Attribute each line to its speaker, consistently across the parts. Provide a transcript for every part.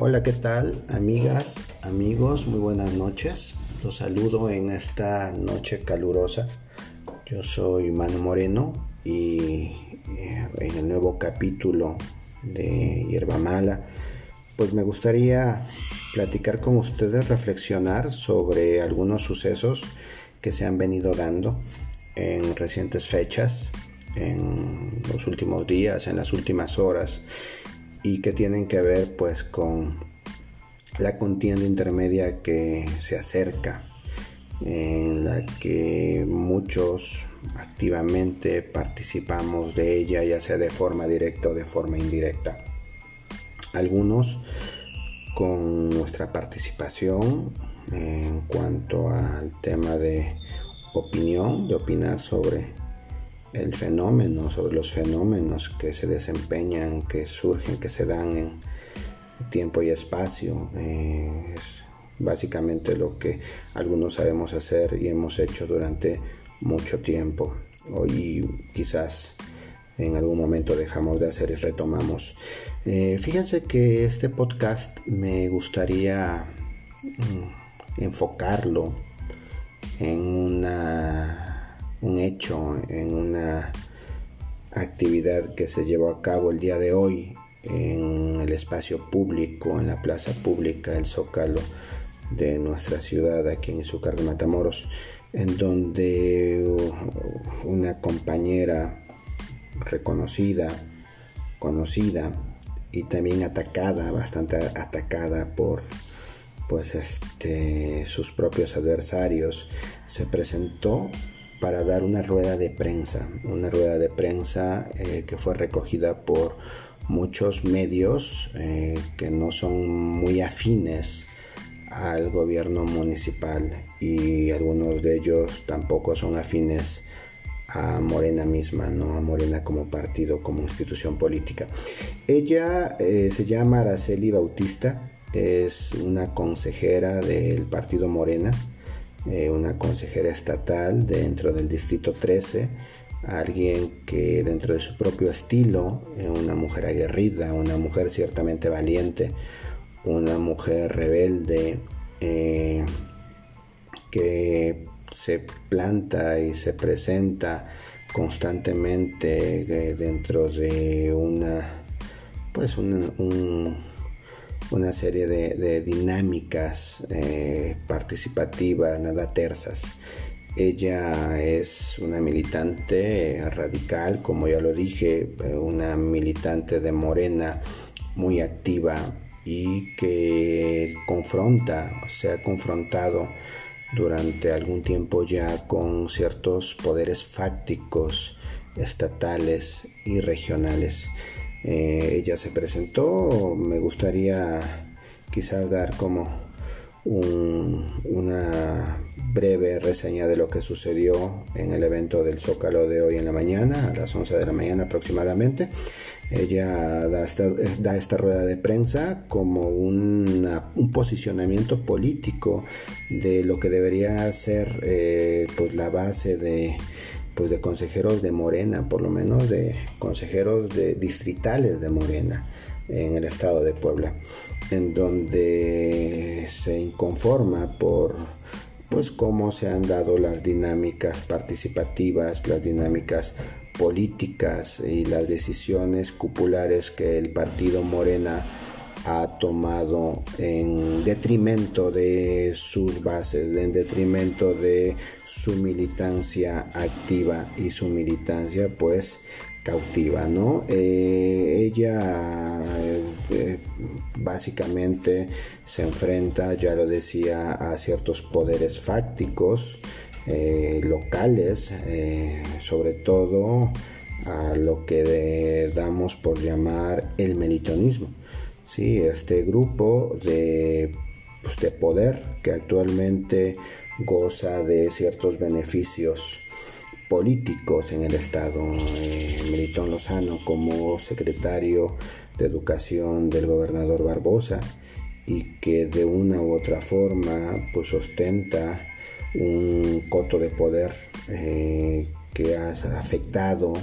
Speaker 1: Hola, ¿qué tal? Amigas, amigos, muy buenas noches. Los saludo en esta noche calurosa. Yo soy Manu Moreno y eh, en el nuevo capítulo de Hierba Mala, pues me gustaría platicar con ustedes, reflexionar sobre algunos sucesos que se han venido dando en recientes fechas, en los últimos días, en las últimas horas y que tienen que ver pues con la contienda intermedia que se acerca en la que muchos activamente participamos de ella ya sea de forma directa o de forma indirecta. Algunos con nuestra participación en cuanto al tema de opinión de opinar sobre el fenómeno, sobre los fenómenos que se desempeñan, que surgen, que se dan en tiempo y espacio. Eh, es básicamente lo que algunos sabemos hacer y hemos hecho durante mucho tiempo. Hoy quizás en algún momento dejamos de hacer y retomamos. Eh, fíjense que este podcast me gustaría mm, enfocarlo en una un hecho, en una actividad que se llevó a cabo el día de hoy en el espacio público, en la plaza pública, el Zócalo de nuestra ciudad, aquí en Izúcar de Matamoros, en donde una compañera reconocida, conocida y también atacada, bastante atacada por pues este sus propios adversarios, se presentó para dar una rueda de prensa, una rueda de prensa eh, que fue recogida por muchos medios eh, que no son muy afines al gobierno municipal y algunos de ellos tampoco son afines a Morena misma, no a Morena como partido, como institución política. Ella eh, se llama Araceli Bautista, es una consejera del partido Morena eh, una consejera estatal dentro del Distrito 13, alguien que dentro de su propio estilo, eh, una mujer aguerrida, una mujer ciertamente valiente, una mujer rebelde, eh, que se planta y se presenta constantemente dentro de una pues un una serie de, dinámicas eh, participativas, nada tersas. Ella es una militante radical, como ya lo dije, eh, una militante de Morena muy activa y que confronta, se ha confrontado durante algún tiempo ya con ciertos poderes fácticos estatales y regionales. Eh, ella se presentó, me gustaría quizás dar como una breve reseña de lo que sucedió en el evento del Zócalo de hoy en la mañana, a las 11 de la mañana aproximadamente. Ella da esta, rueda de prensa como un posicionamiento político de lo que debería ser eh, pues la base de pues de consejeros de Morena, por lo menos de consejeros de distritales de Morena en el estado de Puebla, en donde se inconforma por pues cómo se han dado las dinámicas participativas, las dinámicas políticas y las decisiones cupulares que el partido Morena ha tomado en detrimento de sus bases, en detrimento de su militancia activa y su militancia pues cautiva, ¿no? Eh, ella eh, básicamente se enfrenta, ya lo decía, a ciertos poderes fácticos eh, locales, sobre todo a lo que damos por llamar el melitonismo. ¿Sí? este grupo de, pues, de poder que actualmente goza de ciertos beneficios políticos en el Estado. Eh, Lozano como secretario de Educación del gobernador Barbosa y que de una u otra forma pues ostenta un coto de poder eh, que ha afectado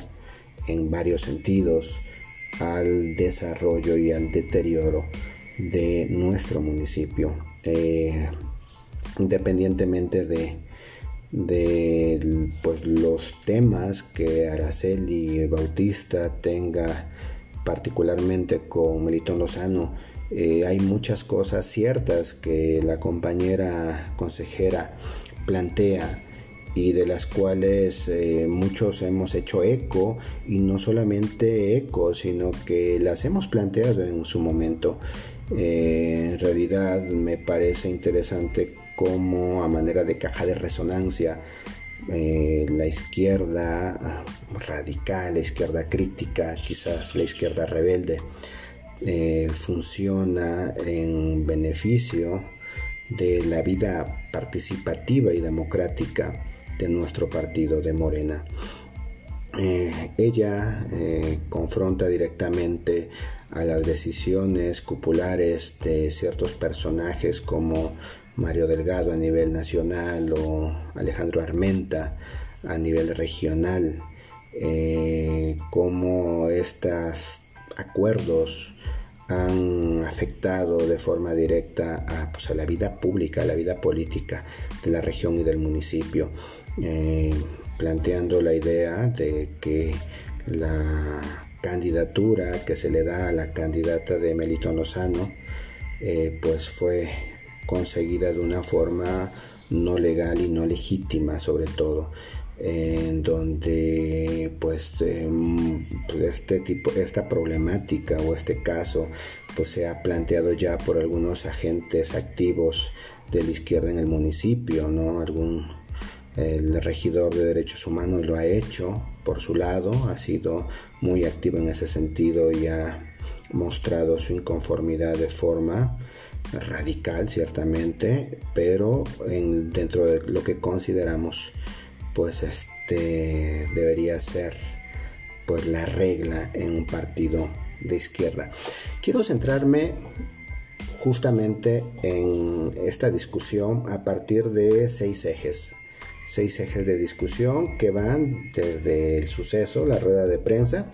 Speaker 1: en varios sentidos al desarrollo y al deterioro de nuestro municipio. Eh, independientemente de, pues, los temas que Araceli Bautista tenga particularmente con Melitón Lozano, eh, hay muchas cosas ciertas que la compañera consejera plantea y de las cuales eh, muchos hemos hecho eco y no solamente eco, sino que las hemos planteado en su momento. Eh, en realidad me parece interesante cómo a manera de caja de resonancia eh, la izquierda radical, la izquierda crítica, quizás la izquierda rebelde, funciona en beneficio de la vida participativa y democrática de nuestro partido de Morena. Eh, ella eh, confronta directamente a las decisiones cupulares de ciertos personajes como Mario Delgado a nivel nacional o Alejandro Armenta a nivel regional, eh, como estos acuerdos han afectado de forma directa a, pues, a, la vida pública, a la vida política de la región y del municipio, eh, planteando la idea de que la candidatura que se le da a la candidata de Melito Lozano eh, pues fue conseguida de una forma no legal y no legítima sobre todo en donde pues, em, pues, este tipo esta problemática o este caso pues se ha planteado ya por algunos agentes activos de la izquierda en el municipio no algún el regidor de derechos humanos lo ha hecho por su lado ha sido muy activo en ese sentido y ha mostrado su inconformidad de forma radical ciertamente pero en, dentro de lo que consideramos pues este debería ser pues la regla en un partido de izquierda. Quiero centrarme justamente en esta discusión a partir de seis ejes. Seis ejes de discusión que van desde el suceso, la rueda de prensa,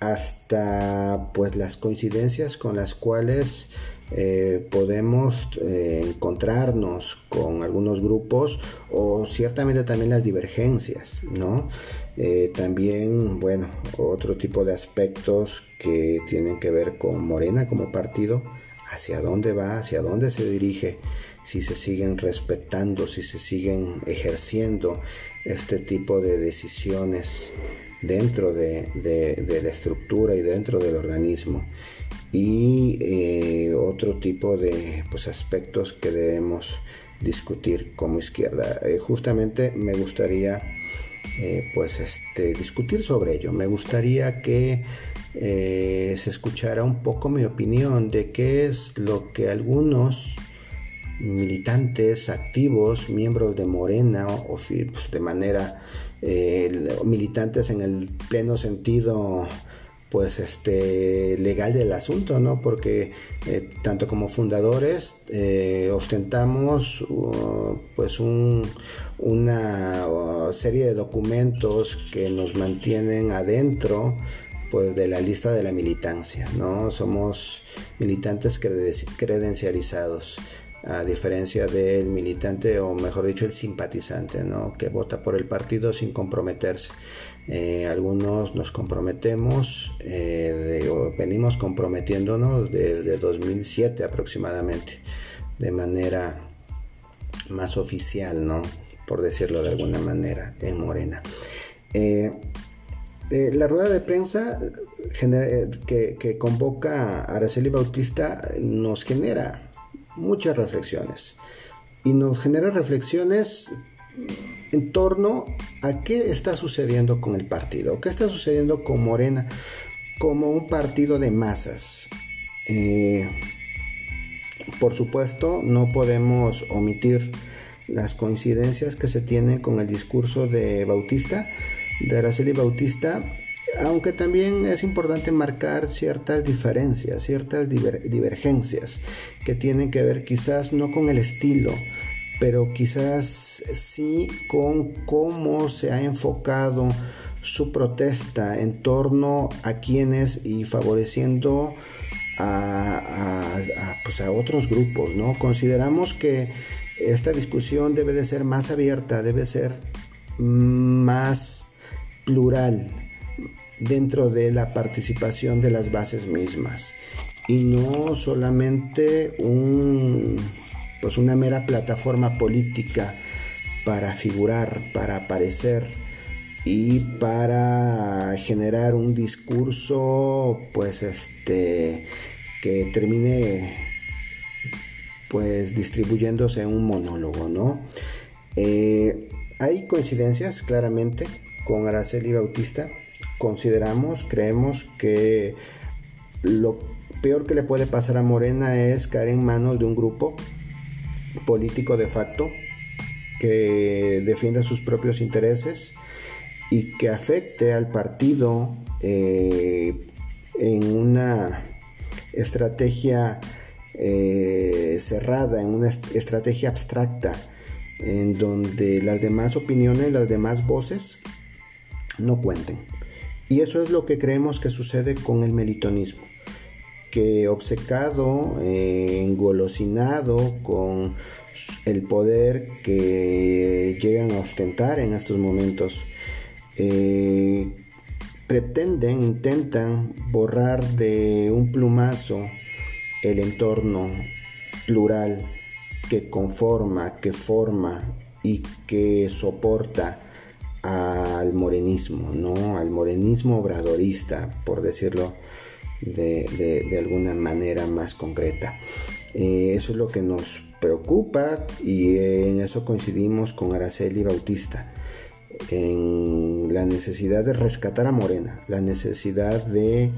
Speaker 1: hasta pues las coincidencias con las cuales eh, podemos eh, encontrarnos con algunos grupos o ciertamente también las divergencias, ¿no? Eh, también, bueno, otro tipo de aspectos que tienen que ver con Morena como partido, hacia dónde va, hacia dónde se dirige, si se siguen respetando, si se siguen ejerciendo este tipo de decisiones dentro de, de la estructura y dentro del organismo y eh, otro tipo de pues, aspectos que debemos discutir como izquierda. Eh, justamente me gustaría eh, pues este, discutir sobre ello. Me gustaría que se escuchara un poco mi opinión de qué es lo que algunos militantes activos, miembros de Morena o, pues, de manera militantes en el pleno sentido pues este legal del asunto, ¿no? Porque eh, tanto como fundadores eh, ostentamos uh, pues una uh, serie de documentos que nos mantienen adentro pues de la lista de la militancia, ¿no? Somos militantes credencializados a diferencia del militante o mejor dicho el simpatizante, ¿no? Que vota por el partido sin comprometerse. Eh, algunos nos comprometemos, eh, venimos comprometiéndonos desde 2007 aproximadamente, de manera más oficial, ¿no? Por decirlo de alguna manera, en Morena. Eh, la rueda de prensa que, que convoca Araceli Bautista nos genera muchas reflexiones y nos genera reflexiones en torno a qué está sucediendo con el partido, qué está sucediendo con Morena como un partido de masas. Eh, por supuesto, no podemos omitir las coincidencias que se tienen con el discurso de Bautista, de Araceli Bautista, aunque también es importante marcar ciertas diferencias, ciertas divergencias que tienen que ver quizás no con el estilo, pero quizás sí con cómo se ha enfocado su protesta en torno a quienes y favoreciendo a, pues a otros grupos, ¿no? Consideramos que esta discusión debe de ser más abierta, debe ser más plural dentro de la participación de las bases mismas y no solamente un, pues una mera plataforma política para figurar, para aparecer y para generar un discurso pues este que termine pues distribuyéndose un monólogo, ¿no? Eh, hay coincidencias claramente con Araceli Bautista. Consideramos, creemos que lo peor que le puede pasar a Morena es caer en manos de un grupo político de facto que defienda sus propios intereses y que afecte al partido eh, en una estrategia eh, cerrada, en una estrategia abstracta, en donde las demás opiniones, las demás voces no cuenten. Y eso es lo que creemos que sucede con el melitonismo, que obcecado, eh, engolosinado con el poder que llegan a ostentar en estos momentos, eh, pretenden, intentan borrar de un plumazo el entorno plural que conforma, que forma y que soporta al morenismo, ¿no? Al morenismo obradorista, por decirlo de, alguna manera más concreta. Eh, eso es lo que nos preocupa y en eso coincidimos con Araceli Bautista en la necesidad de rescatar a Morena, la necesidad de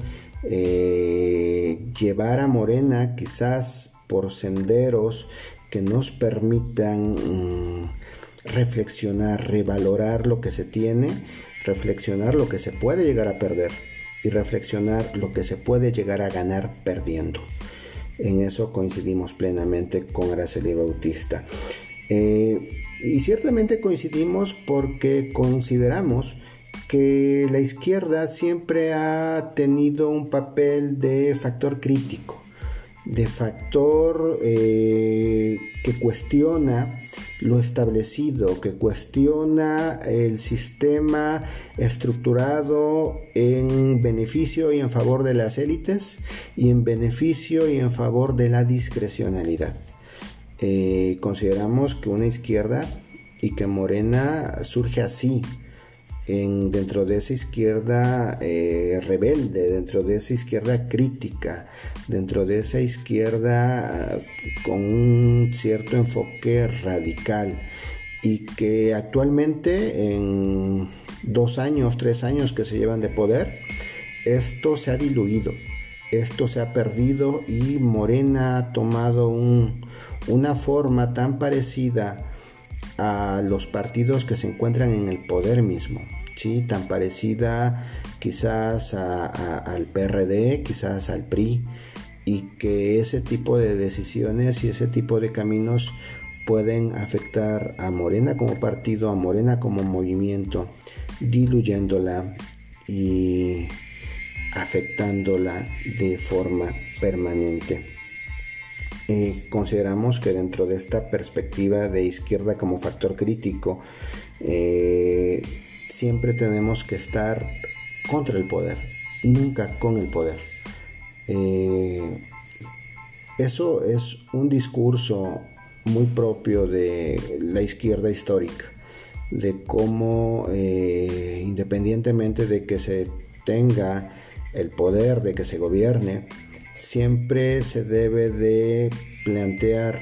Speaker 1: eh, llevar a Morena quizás por senderos que nos permitan mm, reflexionar, revalorar lo que se tiene, reflexionar lo que se puede llegar a perder y reflexionar lo que se puede llegar a ganar perdiendo. En eso coincidimos plenamente con Araceli Bautista. Eh, y ciertamente coincidimos porque consideramos que la izquierda siempre ha tenido un papel de factor crítico, de factor eh, que cuestiona lo establecido, que cuestiona el sistema estructurado en beneficio y en favor de las élites y en beneficio y en favor de la discrecionalidad. Eh, consideramos que una izquierda y que Morena surge así, en, dentro de esa izquierda eh, rebelde, dentro de esa izquierda crítica, dentro de esa izquierda con un cierto enfoque radical y que actualmente en dos años, tres años que se llevan de poder, esto se ha diluido, esto se ha perdido y Morena ha tomado un, una forma tan parecida a los partidos que se encuentran en el poder mismo, ¿sí? tan parecida quizás al PRD, quizás al PRI, y que ese tipo de decisiones y ese tipo de caminos pueden afectar a Morena como partido, a Morena como movimiento, diluyéndola y afectándola de forma permanente. Eh, consideramos que dentro de esta perspectiva de izquierda como factor crítico, eh, siempre tenemos que estar contra el poder, nunca con el poder. Eh, eso es un discurso muy propio de la izquierda histórica, de cómo independientemente de que se tenga el poder, de que se gobierne, siempre se debe de plantear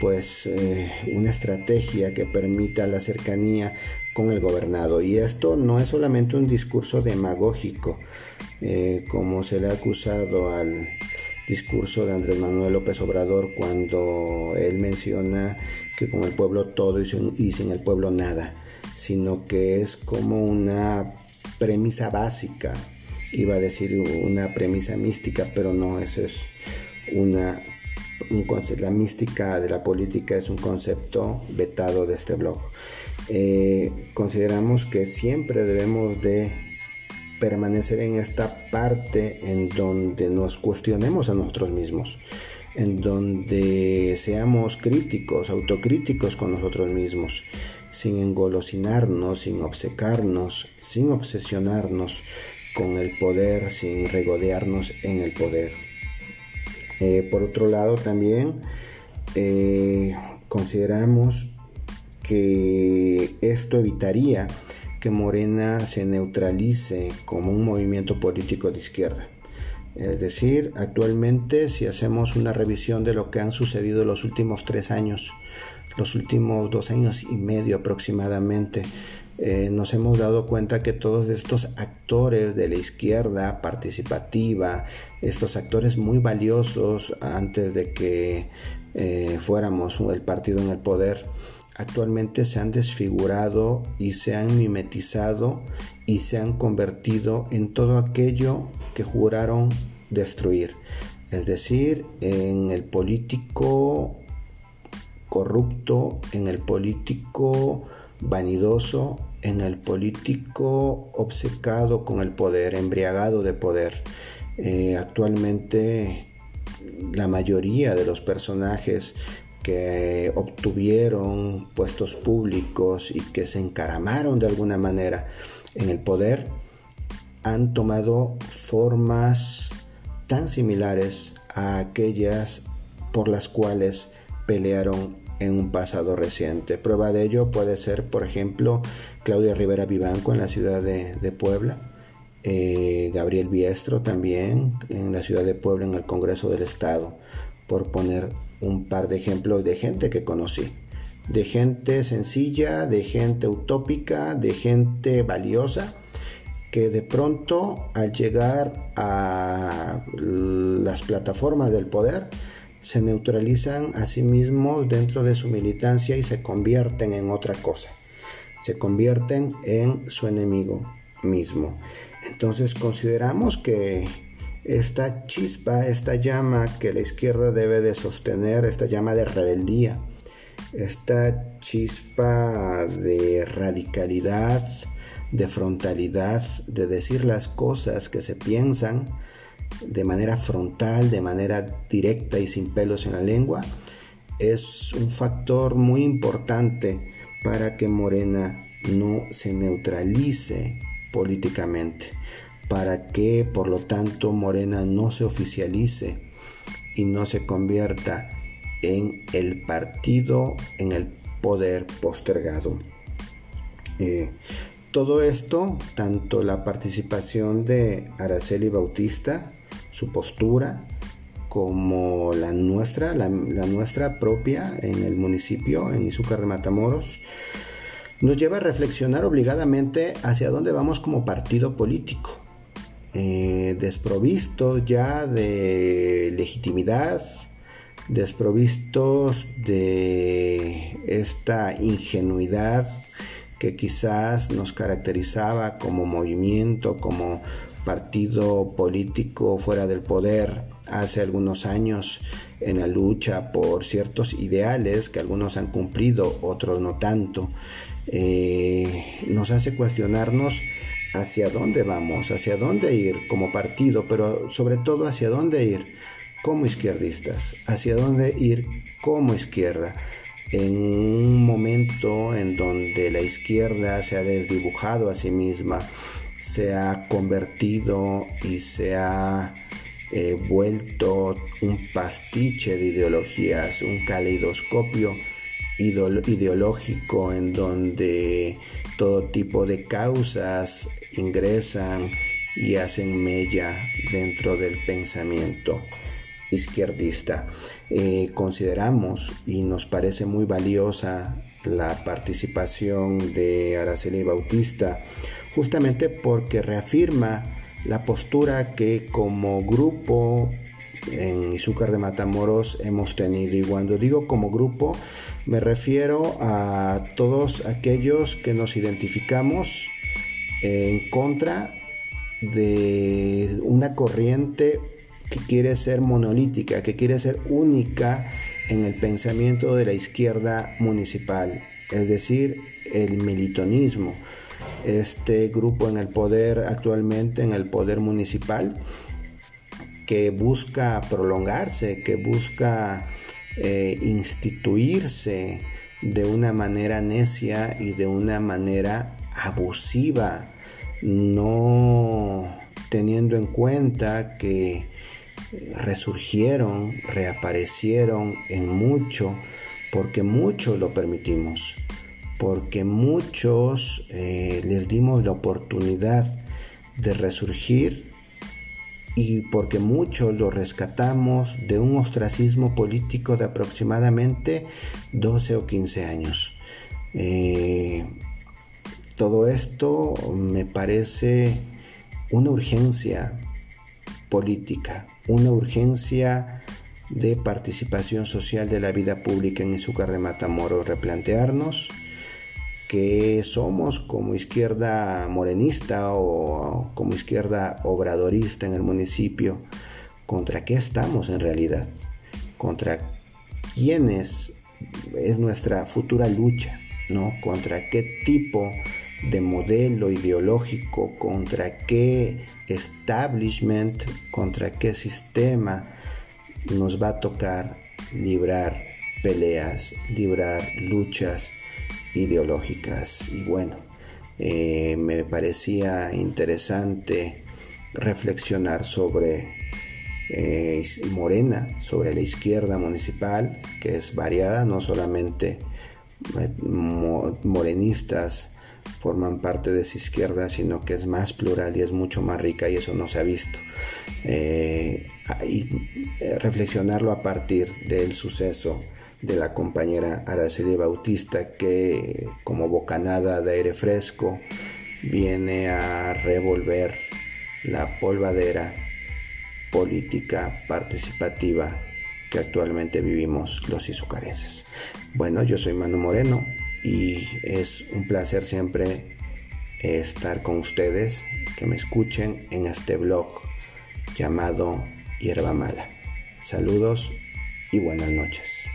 Speaker 1: pues eh, una estrategia que permita la cercanía con el gobernado y esto no es solamente un discurso demagógico eh, como se le ha acusado al discurso de Andrés Manuel López Obrador cuando él menciona que con el pueblo todo y sin el pueblo nada sino que es como una premisa básica iba a decir una premisa mística, pero no, eso es una un concepto, la mística de la política es un concepto vetado de este blog. Eh, consideramos que siempre debemos de permanecer en esta parte en donde nos cuestionemos a nosotros mismos, en donde seamos críticos, autocríticos con nosotros mismos, sin engolosinarnos, sin obcecarnos, sin obsesionarnos con el poder, sin regodearnos en el poder. Eh, por otro lado, también eh, consideramos que esto evitaría que Morena se neutralice como un movimiento político de izquierda. Es decir, actualmente si hacemos una revisión de lo que han sucedido los últimos tres años, los últimos dos años y medio aproximadamente, eh, nos hemos dado cuenta que todos estos actores de la izquierda participativa, estos actores muy valiosos antes de que eh, fuéramos el partido en el poder, actualmente se han desfigurado y se han mimetizado y se han convertido en todo aquello que juraron destruir. Es decir, en el político corrupto, en el político vanidoso, en el político obcecado con el poder, embriagado de poder. Eh, actualmente la mayoría de los personajes que obtuvieron puestos públicos y que se encaramaron de alguna manera en el poder han tomado formas tan similares a aquellas por las cuales pelearon en un pasado reciente. Prueba de ello puede ser, por ejemplo, Claudia Rivera Vivanco en la ciudad de, Puebla, eh, Gabriel Biestro también en la ciudad de Puebla en el Congreso del Estado, por poner un par de ejemplos de gente que conocí. De gente sencilla, de gente utópica, de gente valiosa, que de pronto al llegar a las plataformas del poder, se neutralizan a sí mismos dentro de su militancia y se convierten en otra cosa. Se convierten en su enemigo mismo. Entonces consideramos que esta chispa, esta llama que la izquierda debe de sostener, esta llama de rebeldía, esta chispa de radicalidad, de frontalidad, de decir las cosas que se piensan de manera frontal, de manera directa y sin pelos en la lengua, es un factor muy importante para que Morena no se neutralice políticamente para que por lo tanto Morena no se oficialice y no se convierta en el partido, en el poder postergado. Eh, todo esto, tanto la participación de Araceli Bautista, su postura, como la nuestra, la, la, nuestra propia en el municipio, en Izúcar de Matamoros, nos lleva a reflexionar obligadamente hacia dónde vamos como partido político eh, desprovistos ya de legitimidad, desprovistos de esta ingenuidad que quizás nos caracterizaba como movimiento, como partido político fuera del poder hace algunos años en la lucha por ciertos ideales que algunos han cumplido, otros no tanto, eh, nos hace cuestionarnos hacia dónde vamos, hacia dónde ir como partido, pero sobre todo hacia dónde ir como izquierdistas, hacia dónde ir como izquierda. En un momento en donde la izquierda se ha desdibujado a sí misma, se ha convertido y se ha eh, vuelto un pastiche de ideologías, un caleidoscopio ideológico en donde todo tipo de causas ingresan y hacen mella dentro del pensamiento izquierdista. Eh, consideramos y nos parece muy valiosa la participación de Araceli Bautista, justamente porque reafirma la postura que como grupo en Izúcar de Matamoros hemos tenido. Y cuando digo como grupo, me refiero a todos aquellos que nos identificamos en contra de una corriente que quiere ser monolítica, que quiere ser única en el pensamiento de la izquierda municipal, es decir, el militonismo. este grupo en el poder actualmente, en el poder municipal, que busca prolongarse, que busca eh, instituirse de una manera necia y de una manera abusiva, no teniendo en cuenta que resurgieron, reaparecieron en mucho, porque mucho lo permitimos, porque muchos eh, les dimos la oportunidad de resurgir y porque muchos lo rescatamos de un ostracismo político de aproximadamente 12 o 15 años. Eh, todo esto me parece una urgencia política, una urgencia de participación social de la vida pública en Izúcar de Matamoros, replantearnos que somos como izquierda morenista o como izquierda obradorista en el municipio, contra qué estamos en realidad, contra quiénes es nuestra futura lucha, ¿no? Contra qué tipo de modelo ideológico, contra qué establishment, contra qué sistema nos va a tocar librar peleas, librar luchas ideológicas. Y bueno, eh, me parecía interesante reflexionar sobre eh, Morena, sobre la izquierda municipal, que es variada, no solamente eh, morenistas forman parte de esa izquierda, sino que es más plural y es mucho más rica y eso no se ha visto. y reflexionarlo a partir del suceso de la compañera Araceli Bautista que como bocanada de aire fresco viene a revolver la polvadera política participativa que actualmente vivimos los izucarenses. Bueno, yo soy Manu Moreno y es un placer siempre estar con ustedes, que me escuchen en este blog llamado Hierba Mala. Saludos y buenas noches.